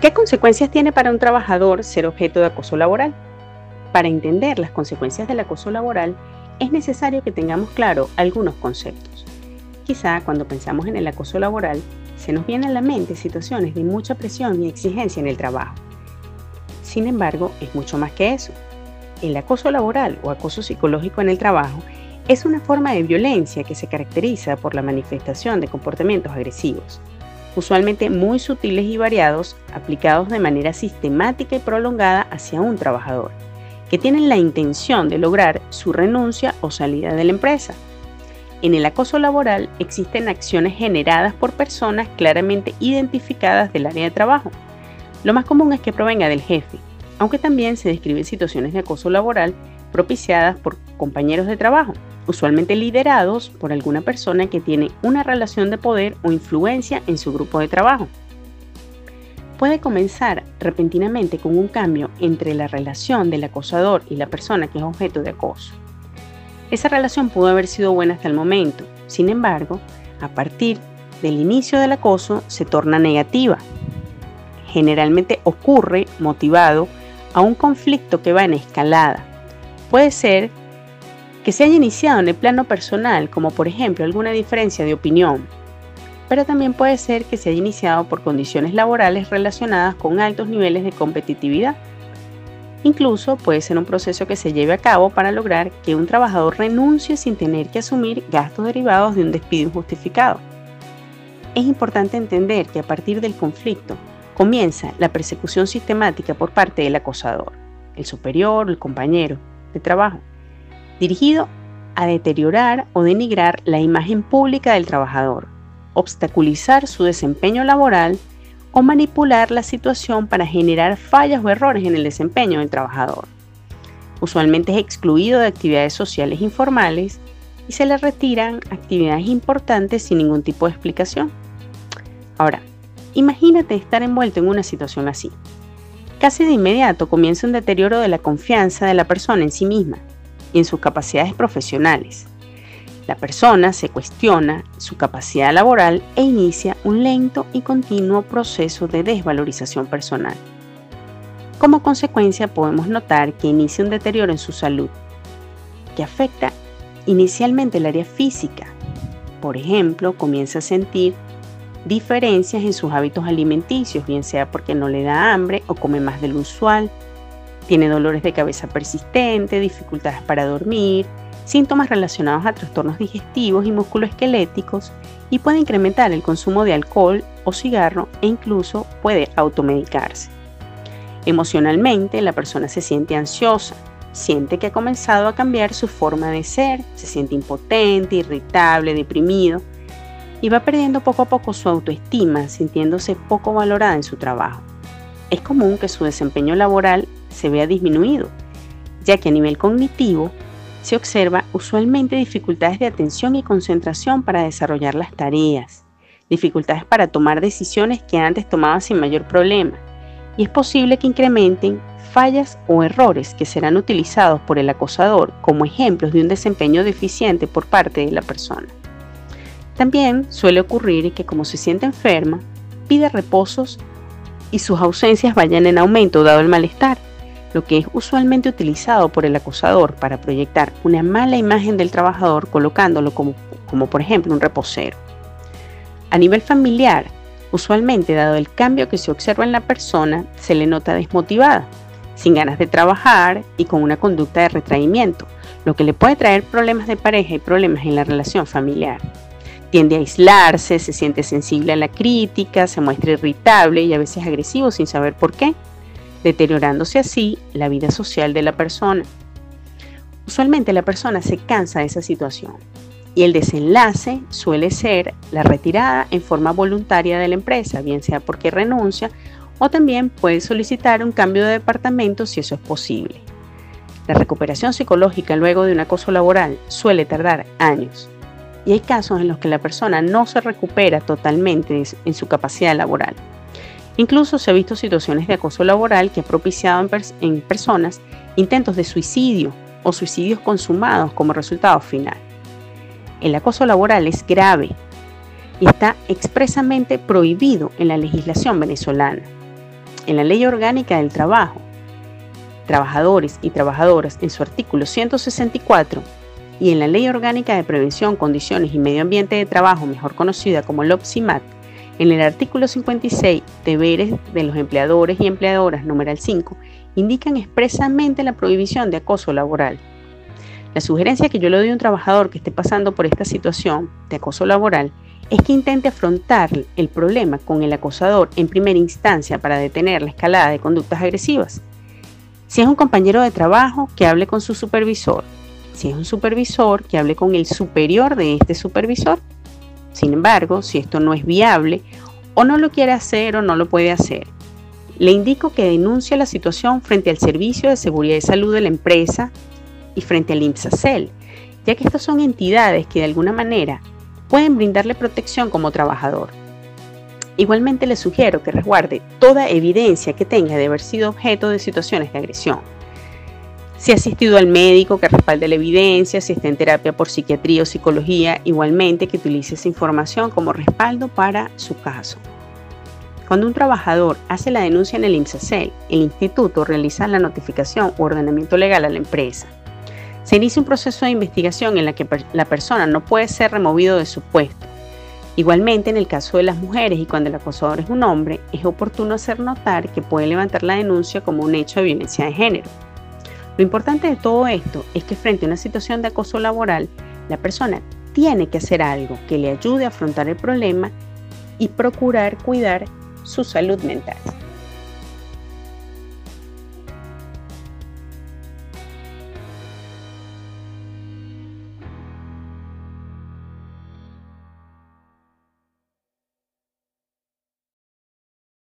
¿Qué consecuencias tiene para un trabajador ser objeto de acoso laboral? Para entender las consecuencias del acoso laboral, es necesario que tengamos claro algunos conceptos. Quizá cuando pensamos en el acoso laboral, se nos vienen a la mente situaciones de mucha presión y exigencia en el trabajo. Sin embargo, es mucho más que eso. El acoso laboral o acoso psicológico en el trabajo es una forma de violencia que se caracteriza por la manifestación de comportamientos agresivos, usualmente muy sutiles y variados, aplicados de manera sistemática y prolongada hacia un trabajador, que tienen la intención de lograr su renuncia o salida de la empresa. En el acoso laboral existen acciones generadas por personas claramente identificadas del área de trabajo. Lo más común es que provenga del jefe, aunque también se describen situaciones de acoso laboral propiciadas por compañeros de trabajo, usualmente liderados por alguna persona que tiene una relación de poder o influencia en su grupo de trabajo. Puede comenzar repentinamente con un cambio entre la relación del acosador y la persona que es objeto de acoso. Esa relación pudo haber sido buena hasta el momento, sin embargo, a partir del inicio del acoso se torna negativa. Generalmente ocurre motivado a un conflicto que va en escalada. Puede ser que se haya iniciado en el plano personal, como por ejemplo alguna diferencia de opinión, pero también puede ser que se haya iniciado por condiciones laborales relacionadas con altos niveles de competitividad. Incluso puede ser un proceso que se lleve a cabo para lograr que un trabajador renuncie sin tener que asumir gastos derivados de un despido injustificado. Es importante entender que a partir del conflicto comienza la persecución sistemática por parte del acosador, el superior, el compañero de trabajo, dirigido a deteriorar o denigrar la imagen pública del trabajador, obstaculizar su desempeño laboral o manipular la situación para generar fallas o errores en el desempeño del trabajador. Usualmente es excluido de actividades sociales informales y se le retiran actividades importantes sin ningún tipo de explicación. Ahora, imagínate estar envuelto en una situación así. Casi de inmediato comienza un deterioro de la confianza de la persona en sí misma en sus capacidades profesionales. La persona se cuestiona su capacidad laboral e inicia un lento y continuo proceso de desvalorización personal. Como consecuencia podemos notar que inicia un deterioro en su salud, que afecta inicialmente el área física. Por ejemplo, comienza a sentir diferencias en sus hábitos alimenticios, bien sea porque no le da hambre o come más de lo usual, tiene dolores de cabeza persistentes, dificultades para dormir, síntomas relacionados a trastornos digestivos y musculoesqueléticos y puede incrementar el consumo de alcohol o cigarro e incluso puede automedicarse. Emocionalmente, la persona se siente ansiosa, siente que ha comenzado a cambiar su forma de ser, se siente impotente, irritable, deprimido y va perdiendo poco a poco su autoestima, sintiéndose poco valorada en su trabajo. Es común que su desempeño laboral se vea disminuido, ya que a nivel cognitivo se observa usualmente dificultades de atención y concentración para desarrollar las tareas, dificultades para tomar decisiones que antes tomaban sin mayor problema, y es posible que incrementen fallas o errores que serán utilizados por el acosador como ejemplos de un desempeño deficiente por parte de la persona. También suele ocurrir que como se siente enferma, pide reposos y sus ausencias vayan en aumento dado el malestar, lo que es usualmente utilizado por el acosador para proyectar una mala imagen del trabajador colocándolo como, como por ejemplo un reposero. A nivel familiar, usualmente dado el cambio que se observa en la persona, se le nota desmotivada, sin ganas de trabajar y con una conducta de retraimiento, lo que le puede traer problemas de pareja y problemas en la relación familiar. Tiende a aislarse, se siente sensible a la crítica, se muestra irritable y a veces agresivo sin saber por qué deteriorándose así la vida social de la persona. Usualmente la persona se cansa de esa situación y el desenlace suele ser la retirada en forma voluntaria de la empresa, bien sea porque renuncia o también puede solicitar un cambio de departamento si eso es posible. La recuperación psicológica luego de un acoso laboral suele tardar años y hay casos en los que la persona no se recupera totalmente en su capacidad laboral. Incluso se ha visto situaciones de acoso laboral que ha propiciado en, personas intentos de suicidio o suicidios consumados como resultado final. El acoso laboral es grave y está expresamente prohibido en la legislación venezolana. en la Ley Orgánica del Trabajo, trabajadores y trabajadoras en su artículo 164 y en la Ley Orgánica de Prevención, Condiciones y Medio Ambiente de Trabajo, mejor conocida como LOPSIMAT, en el artículo 56, deberes de los empleadores y empleadoras, numeral 5, indican expresamente la prohibición de acoso laboral. La sugerencia que yo le doy a un trabajador que esté pasando por esta situación de acoso laboral es que intente afrontar el problema con el acosador en primera instancia para detener la escalada de conductas agresivas. Si es un compañero de trabajo, que hable con su supervisor. Si es un supervisor, que hable con el superior de este supervisor. Sin embargo, si esto no es viable, o no lo quiere hacer o no lo puede hacer, le indico que denuncie la situación frente al Servicio de Seguridad y Salud de la empresa y frente al IMSACEL, ya que estas son entidades que de alguna manera pueden brindarle protección como trabajador. Igualmente le sugiero que resguarde toda evidencia que tenga de haber sido objeto de situaciones de agresión. Si ha asistido al médico, que respalde la evidencia, si está en terapia por psiquiatría o psicología, igualmente que utilice esa información como respaldo para su caso. Cuando un trabajador hace la denuncia en el IMSACEL, el instituto realiza la notificación o ordenamiento legal a la empresa. Se inicia un proceso de investigación en la que la persona no puede ser removido de su puesto. Igualmente, en el caso de las mujeres y cuando el acosador es un hombre, es oportuno hacer notar que puede levantar la denuncia como un hecho de violencia de género. Lo importante de todo esto es que frente a una situación de acoso laboral, la persona tiene que hacer algo que le ayude a afrontar el problema y procurar cuidar su salud mental.